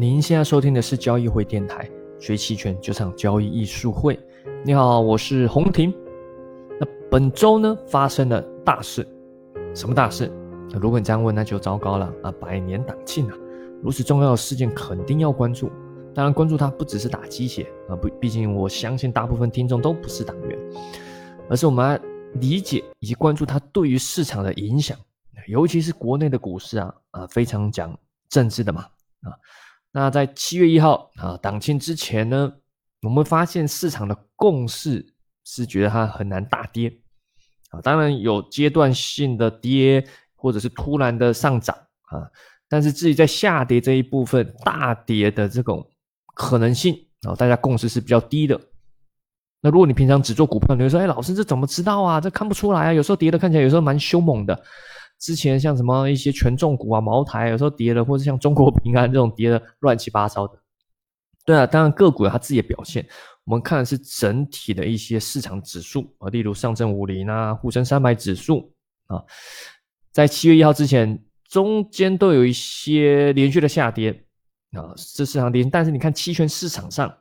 您现在收听的是交易会电台，学期权就上交易艺术会。你好，我是洪婷。那本周呢发生了大事，什么大事？如果你这样问，那就糟糕了啊！百年党庆啊，如此重要的事件肯定要关注。当然，关注它不只是打鸡血啊，不，毕竟我相信大部分听众都不是党员，而是我们要理解以及关注它对于市场的影响，尤其是国内的股市啊啊，非常讲政治的嘛啊。那在七月一号啊，党庆之前呢，我们发现市场的共识是觉得它很难大跌啊，当然有阶段性的跌，或者是突然的上涨啊，但是至于在下跌这一部分大跌的这种可能性啊，大家共识是比较低的。那如果你平常只做股票，你会说，哎，老师这怎么知道啊？这看不出来啊，有时候跌的看起来有时候蛮凶猛的。之前像什么一些权重股啊、茅台，有时候跌了，或者像中国平安这种跌的乱七八糟的。对啊，当然个股有它自己的表现，我们看的是整体的一些市场指数啊，例如上证五零啊、沪深三百指数啊，在七月一号之前，中间都有一些连续的下跌啊，这市场跌，但是你看期权市场上，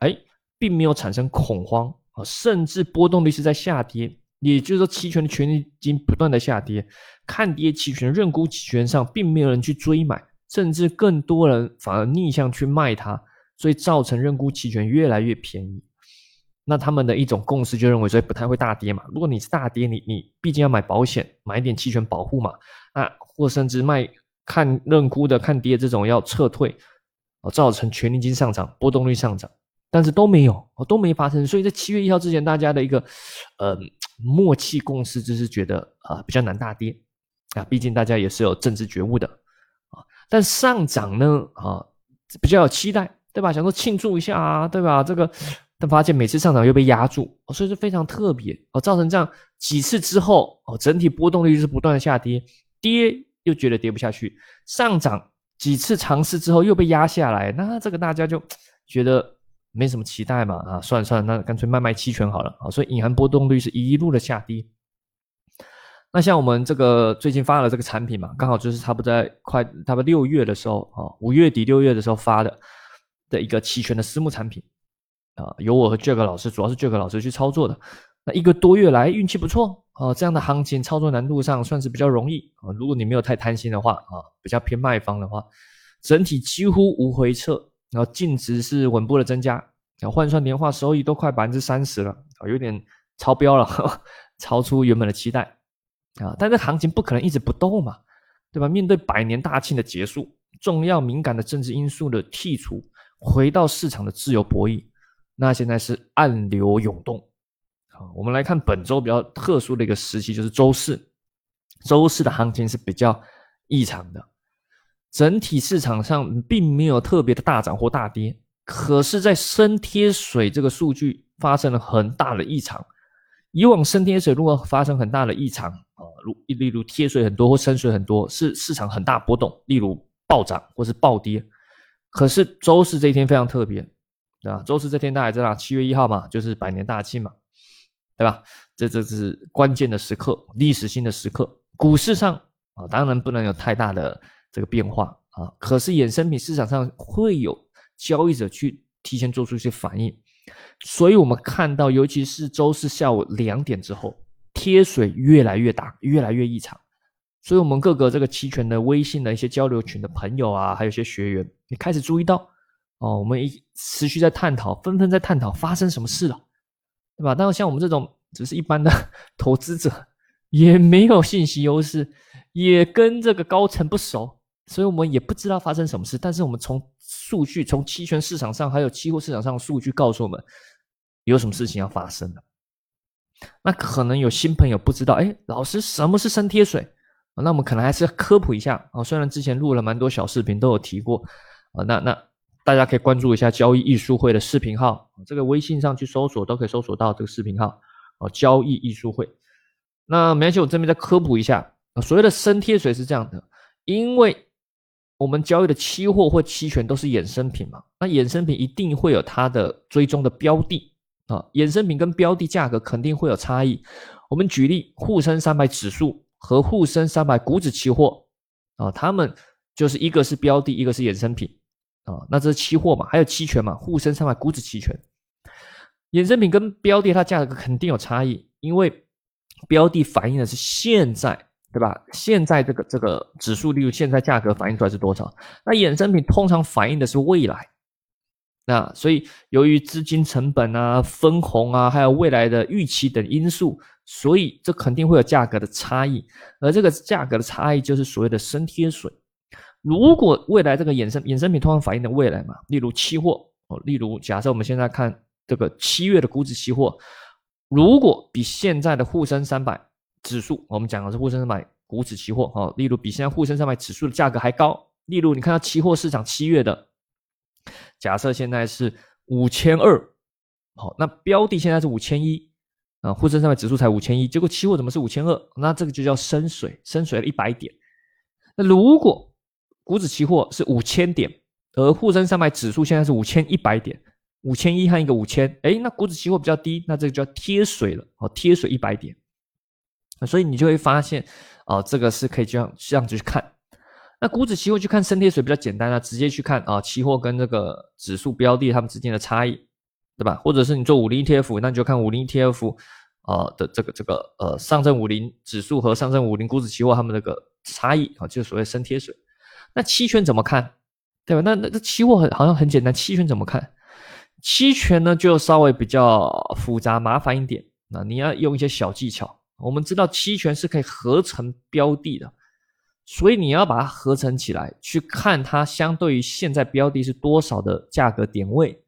哎，并没有产生恐慌啊，甚至波动率是在下跌。也就是说，期权的权利金不断的下跌，看跌期权、认沽期权上，并没有人去追买，甚至更多人反而逆向去卖它，所以造成认沽期权越来越便宜。那他们的一种共识就认为，所以不太会大跌嘛。如果你是大跌，你你毕竟要买保险，买一点期权保护嘛。那或甚至卖看认沽的看跌这种要撤退，造成权利金上涨，波动率上涨，但是都没有，都没发生。所以在七月一号之前，大家的一个，呃。默契共识就是觉得啊比较难大跌啊，毕竟大家也是有政治觉悟的啊。但上涨呢啊比较有期待，对吧？想说庆祝一下啊，对吧？这个但发现每次上涨又被压住，所以是非常特别哦。造成这样几次之后哦，整体波动率是不断的下跌，跌又觉得跌不下去，上涨几次尝试之后又被压下来，那这个大家就觉得。没什么期待嘛，啊，算了算了，那干脆卖卖期权好了啊，所以隐含波动率是一路的下跌。那像我们这个最近发了这个产品嘛，刚好就是差不多在快差不多六月的时候啊，五月底六月的时候发的的一个期权的私募产品啊，由我和 Jack 老师，主要是 Jack 老师去操作的。那一个多月来运气不错啊，这样的行情操作难度上算是比较容易啊。如果你没有太贪心的话啊，比较偏卖方的话，整体几乎无回撤。然后净值是稳步的增加，然后换算年化收益都快百分之三十了啊，有点超标了，超出原本的期待啊。但这行情不可能一直不动嘛，对吧？面对百年大庆的结束，重要敏感的政治因素的剔除，回到市场的自由博弈，那现在是暗流涌动啊。我们来看本周比较特殊的一个时期，就是周四，周四的行情是比较异常的。整体市场上并没有特别的大涨或大跌，可是，在深贴水这个数据发生了很大的异常。以往深贴水如果发生很大的异常啊，如例如贴水很多或深水很多，是市场很大波动，例如暴涨或是暴跌。可是周四这一天非常特别，对吧？周四这天大家知道，七月一号嘛，就是百年大庆嘛，对吧？这这是关键的时刻，历史性的时刻。股市上啊，当然不能有太大的。这个变化啊，可是衍生品市场上会有交易者去提前做出一些反应，所以我们看到，尤其是周四下午两点之后，贴水越来越大，越来越异常。所以，我们各个这个期权的微信的一些交流群的朋友啊，还有一些学员，你开始注意到哦，我们一持续在探讨，纷纷在探讨发生什么事了，对吧？但是像我们这种只是一般的 投资者，也没有信息优势，也跟这个高层不熟。所以我们也不知道发生什么事，但是我们从数据、从期权市场上还有期货市场上的数据告诉我们，有什么事情要发生了。那可能有新朋友不知道，哎，老师什么是深贴水？那我们可能还是要科普一下啊。虽然之前录了蛮多小视频，都有提过啊。那那大家可以关注一下交易艺术会的视频号，这个微信上去搜索都可以搜索到这个视频号哦。交易艺术会。那没关系，我这边再科普一下啊。所谓的深贴水是这样的，因为我们交易的期货或期权都是衍生品嘛？那衍生品一定会有它的追踪的标的啊，衍生品跟标的价格肯定会有差异。我们举例，沪深三百指数和沪深三百股指期货啊，它们就是一个是标的，一个是衍生品啊，那这是期货嘛，还有期权嘛，沪深三百股指期权。衍生品跟标的它价格肯定有差异，因为标的反映的是现在，对吧？现在这个这个指数，例如现在价格反映出来是多少？那衍生品通常反映的是未来。那所以由于资金成本啊、分红啊，还有未来的预期等因素，所以这肯定会有价格的差异。而这个价格的差异就是所谓的升贴水。如果未来这个衍生衍生品通常反映的未来嘛，例如期货哦，例如假设我们现在看这个七月的股指期货，如果比现在的沪深三百指数，我们讲的是沪深三百股指期货哦，例如比现在沪深三百指数的价格还高，例如你看到期货市场七月的，假设现在是五千二，好，那标的现在是五千一啊，沪深三百指数才五千一，结果期货怎么是五千二？那这个就叫深水，深水了一百点。那如果股指期货是五千点，而沪深三百指数现在是五千一百点，五千一和一个五千，哎，那股指期货比较低，那这个叫贴水了，哦，贴水一百点，所以你就会发现，啊，这个是可以这样这样子去看。那股指期货去看升贴水比较简单啊，直接去看啊，期货跟这个指数标的它们之间的差异，对吧？或者是你做五零 ETF，那你就看五零 ETF 啊的这个这个呃上证五零指数和上证五零股指期货它们那个差异啊，就是所谓升贴水。那期权怎么看，对吧？那那这期货很好像很简单，期权怎么看？期权呢就稍微比较复杂麻烦一点，那你要用一些小技巧。我们知道期权是可以合成标的的，所以你要把它合成起来，去看它相对于现在标的是多少的价格点位。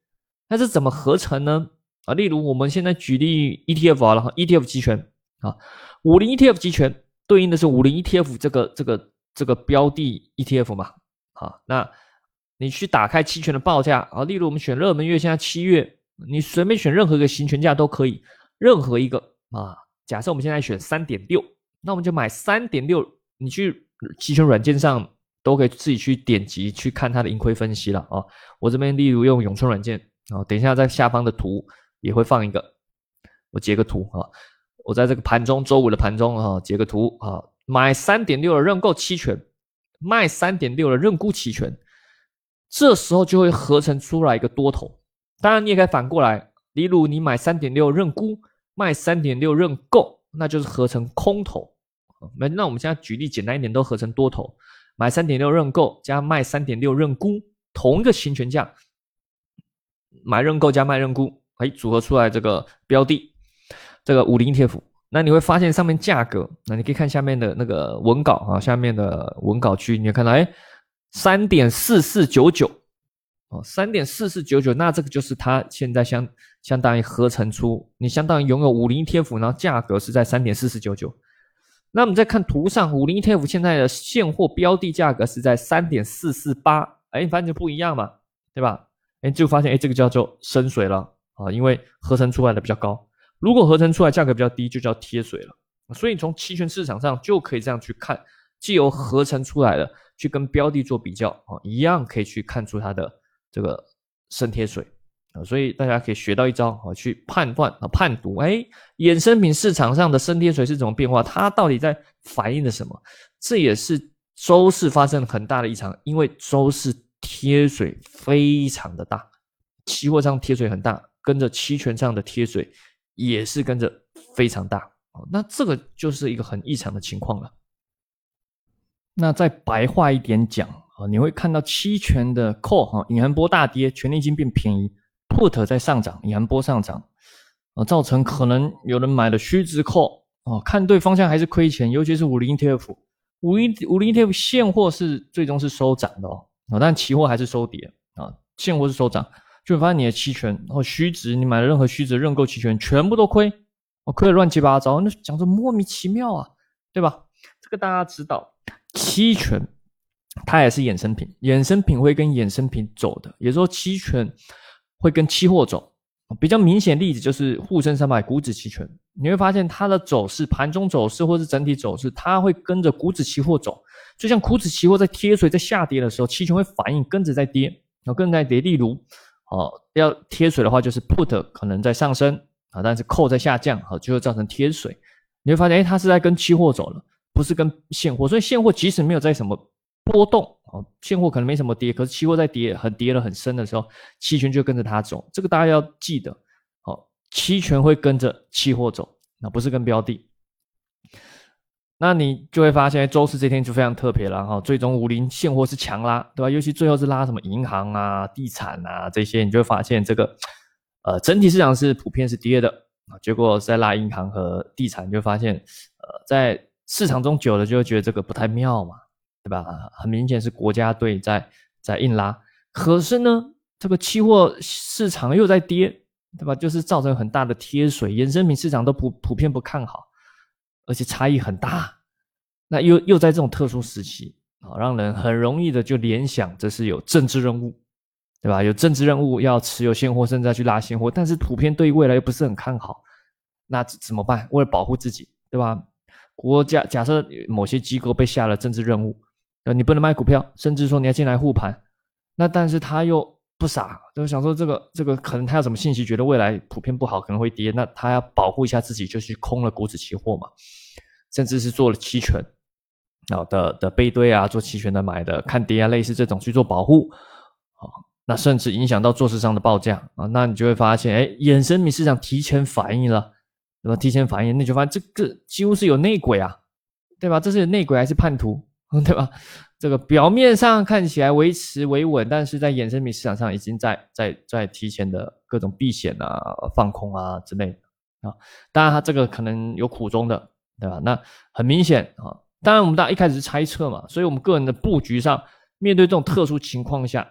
那是怎么合成呢？啊，例如我们现在举例 ETF 啊，然后，ETF 期权啊，五零 ETF 期权对应的是五零 ETF 这个这个。这个标的 ETF 嘛，好，那你去打开期权的报价啊，例如我们选热门月，现在七月，你随便选任何一个行权价都可以，任何一个啊，假设我们现在选三点六，那我们就买三点六，你去期权软件上都可以自己去点击去看它的盈亏分析了啊。我这边例如用永春软件啊，等一下在下方的图也会放一个，我截个图啊，我在这个盘中周五的盘中啊，截个图啊。买三点六的认购期权，卖三点六的认沽期权，这时候就会合成出来一个多头。当然，你也可以反过来，例如你买三点六认沽，卖三点六认购，那就是合成空头。那那我们现在举例简单一点，都合成多头。买三点六认购加卖三点六认沽，同一个行权价，买认购加卖认沽，哎，组合出来这个标的，这个五零 ETF。那你会发现上面价格，那你可以看下面的那个文稿啊，下面的文稿区，你会看到，哎，三点四四九九，哦，三点四四九九，那这个就是它现在相相当于合成出，你相当于拥有五零 ETF，然后价格是在三点四四九九。那我们再看图上，五零 ETF 现在的现货标的价格是在三点四四八，哎，你发现就不一样嘛，对吧？哎，就发现哎，这个叫做深水了啊，因为合成出来的比较高。如果合成出来价格比较低，就叫贴水了。所以从期权市场上就可以这样去看，既有合成出来的，去跟标的做比较啊，一样可以去看出它的这个升贴水啊。所以大家可以学到一招啊，去判断啊判读，哎，衍生品市场上的升贴水是怎么变化？它到底在反映的什么？这也是周四发生很大的异常，因为周四贴水非常的大，期货上贴水很大，跟着期权上的贴水。也是跟着非常大哦，那这个就是一个很异常的情况了。那再白话一点讲啊，你会看到期权的 call 哈，隐含波大跌，权利金变便宜；put 在上涨，隐含波上涨啊，造成可能有人买了虚值 call 啊，看对方向还是亏钱，尤其是五零 ETF，五零五零 ETF 现货是最终是收涨的哦啊，但期货还是收跌啊，现货是收涨。就会发现你的期权，然后虚值，你买了任何虚值认购期权，全部都亏，我亏的乱七八糟，那讲着莫名其妙啊，对吧？这个大家知道，期权它也是衍生品，衍生品会跟衍生品走的，也就是说期权会跟期货走。比较明显例子就是沪深三百股指期权，你会发现它的走势，盘中走势或是整体走势，它会跟着股指期货走。就像股指期货在贴水在下跌的时候，期权会反应跟着在跌，然后跟着在跌。例如。哦，要贴水的话，就是 put 可能在上升啊，但是 call 在下降，好，就会造成贴水。你会发现，哎，它是在跟期货走了，不是跟现货。所以现货即使没有在什么波动哦，现货可能没什么跌，可是期货在跌很跌了很深的时候，期权就跟着它走，这个大家要记得，哦，期权会跟着期货走，那不是跟标的。那你就会发现，周四这天就非常特别了哈。最终五零现货是强拉，对吧？尤其最后是拉什么银行啊、地产啊这些，你就会发现这个，呃，整体市场是普遍是跌的啊。结果在拉银行和地产，就发现，呃，在市场中久了就会觉得这个不太妙嘛，对吧？很明显是国家队在在硬拉，可是呢，这个期货市场又在跌，对吧？就是造成很大的贴水，衍生品市场都普普遍不看好。而且差异很大，那又又在这种特殊时期啊，让人很容易的就联想这是有政治任务，对吧？有政治任务要持有现货，甚至要去拉现货，但是普遍对未来又不是很看好，那怎么办？为了保护自己，对吧？国家假设某些机构被下了政治任务，呃，你不能卖股票，甚至说你要进来护盘，那但是他又不傻，就想说这个这个可能他有什么信息，觉得未来普遍不好，可能会跌，那他要保护一下自己，就去空了股指期货嘛。甚至是做了期权，啊的的背对啊，做期权的买的看跌啊，类似这种去做保护，啊，那甚至影响到做市商的报价啊，那你就会发现，哎，衍生品市场提前反应了，那么提前反应，那就发现这个几乎是有内鬼啊，对吧？这是内鬼还是叛徒，对吧？这个表面上看起来维持维稳，但是在衍生品市场上已经在在在提前的各种避险啊、放空啊之类的啊，当然它这个可能有苦衷的。对吧？那很明显啊，当然我们大家一开始是猜测嘛，所以我们个人的布局上，面对这种特殊情况下，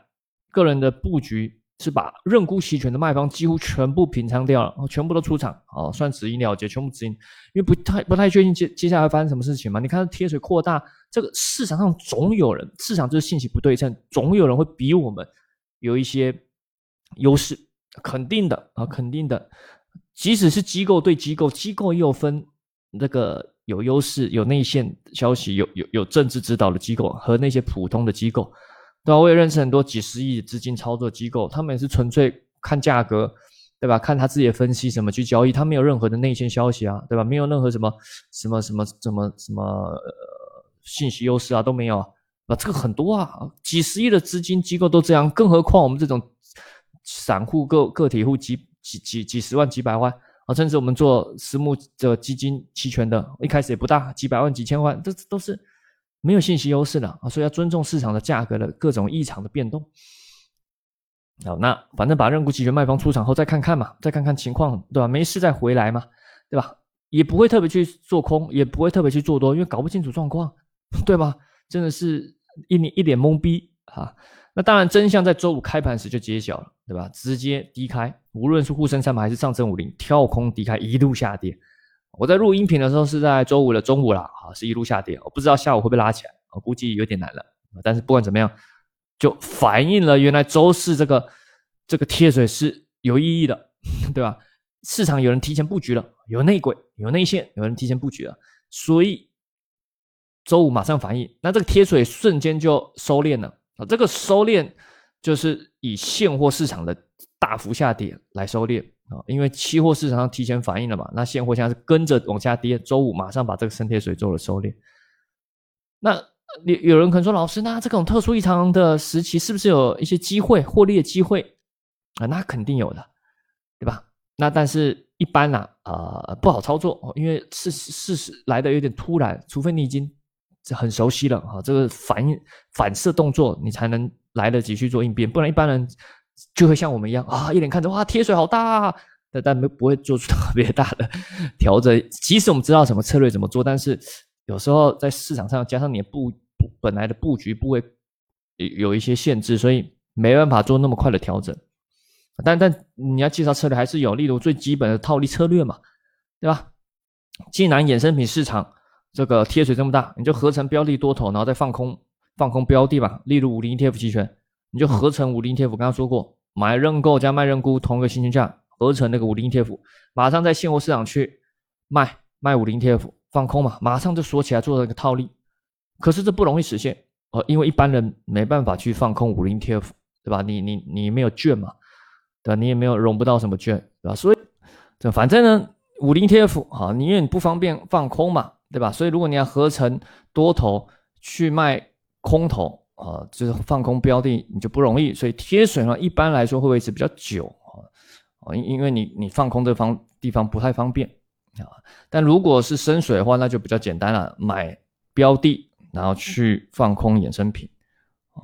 个人的布局是把认沽期权的卖方几乎全部平仓掉了，全部都出场，啊，算止盈了结，全部止盈，因为不太不太确定接接下来会发生什么事情嘛。你看贴水扩大，这个市场上总有人，市场就是信息不对称，总有人会比我们有一些优势，肯定的啊，肯定的，即使是机构对机构，机构又分。那个有优势、有内线消息、有有有政治指导的机构和那些普通的机构，对吧？我也认识很多几十亿资金操作机构，他们也是纯粹看价格，对吧？看他自己的分析什么去交易，他没有任何的内线消息啊，对吧？没有任何什么什么什么什么什么信息优势啊都没有啊，这个很多啊，几十亿的资金机构都这样，更何况我们这种散户个个体户几几几几十万几百万。啊，甚至我们做私募的基金期权的，一开始也不大，几百万、几千万，这都是没有信息优势的啊，所以要尊重市场的价格的各种异常的变动。好，那反正把认沽期权卖方出场后再看看嘛，再看看情况，对吧？没事再回来嘛，对吧？也不会特别去做空，也不会特别去做多，因为搞不清楚状况，对吧？真的是一脸一脸懵逼啊。那当然，真相在周五开盘时就揭晓了，对吧？直接低开，无论是沪深三百还是上证五零，跳空低开，一路下跌。我在录音频的时候是在周五的中午了，啊，是一路下跌。我不知道下午会不会拉起来，我估计有点难了。但是不管怎么样，就反映了原来周四这个这个贴水是有意义的，对吧？市场有人提前布局了，有内鬼，有内线，有人提前布局了，所以周五马上反应，那这个贴水瞬间就收敛了。啊，这个收敛就是以现货市场的大幅下跌来收敛啊，因为期货市场上提前反应了嘛，那现货现在是跟着往下跌，周五马上把这个升贴水做了收敛。那有有人可能说，老师，那这种特殊异常的时期是不是有一些机会获利的机会啊？那肯定有的，对吧？那但是一般呢，啊不好操作，因为事事实来的有点突然，除非你已经。这很熟悉了哈，这个反应反射动作你才能来得及去做应变，不然一般人就会像我们一样啊，一脸看着哇贴水好大，啊但但没不会做出特别大的 调整。即使我们知道什么策略怎么做，但是有时候在市场上加上你的布本来的布局部位有一些限制，所以没办法做那么快的调整。但但你要介绍策略还是有，例如最基本的套利策略嘛，对吧？既然衍生品市场。这个贴水这么大，你就合成标的多头，然后再放空放空标的吧。例如五零 ETF 期权，你就合成五零 ETF。刚刚说过，买认购加卖认沽同一个行情价，合成那个五零 ETF，马上在现货市场去卖卖五零 ETF，放空嘛，马上就锁起来做了一个套利。可是这不容易实现哦，因为一般人没办法去放空五零 ETF，对吧？你你你没有券嘛，对吧？你也没有融不到什么券，对吧？所以这反正呢，五零 ETF 啊，你因为你不方便放空嘛。对吧？所以如果你要合成多头去卖空头啊，就是放空标的你就不容易，所以贴水呢一般来说会维持比较久啊，啊，因因为你你放空这方地方不太方便啊，但如果是深水的话，那就比较简单了，买标的然后去放空衍生品啊。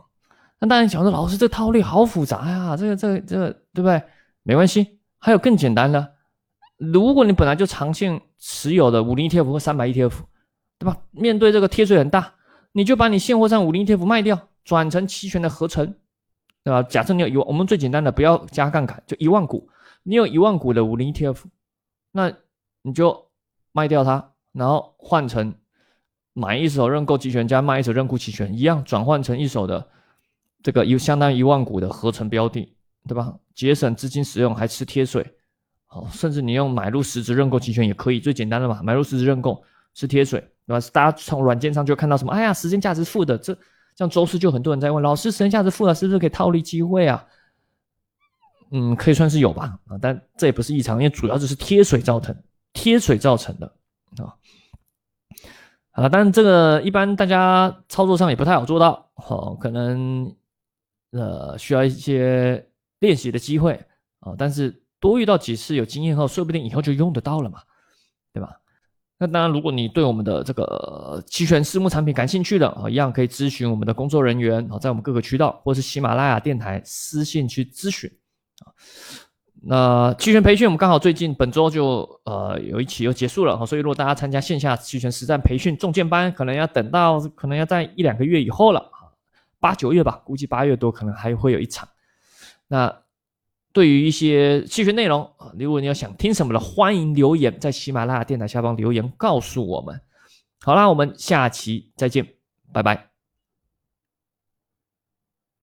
那当然想说，老师这套利好复杂呀，这个这个这个对不对？没关系，还有更简单的，如果你本来就长线持有的五零 ETF 或三百 ETF，对吧？面对这个贴水很大。你就把你现货上五零 ETF 卖掉，转成期权的合成，对吧？假设你有一万，我们最简单的不要加杠杆，就一万股，你有一万股的五零 ETF，那你就卖掉它，然后换成买一手认购期权加卖一手认沽期权，一样转换成一手的这个有相当于一万股的合成标的，对吧？节省资金使用，还吃贴水，哦，甚至你用买入实质认购期权也可以，最简单的嘛，买入实质认购是贴水。对吧？大家从软件上就看到什么？哎呀，时间价值负的，这像周四就很多人在问老师，时间价值负的，是不是可以套利机会啊？嗯，可以算是有吧啊，但这也不是异常，因为主要就是贴水造成，贴水造成的啊。啊，但这个一般大家操作上也不太好做到，哦，可能呃需要一些练习的机会啊。但是多遇到几次有经验后，说不定以后就用得到了嘛，对吧？那当然，如果你对我们的这个期权私募产品感兴趣的啊，一样可以咨询我们的工作人员啊，在我们各个渠道或是喜马拉雅电台私信去咨询啊。那期权培训我们刚好最近本周就呃有一期又结束了，所以如果大家参加线下期权实战培训重建班，可能要等到可能要在一两个月以后了啊，八九月吧，估计八月多可能还会有一场。那。对于一些期权内容啊，如果你要想听什么的，欢迎留言在喜马拉雅电台下方留言告诉我们。好啦，我们下期再见，拜拜。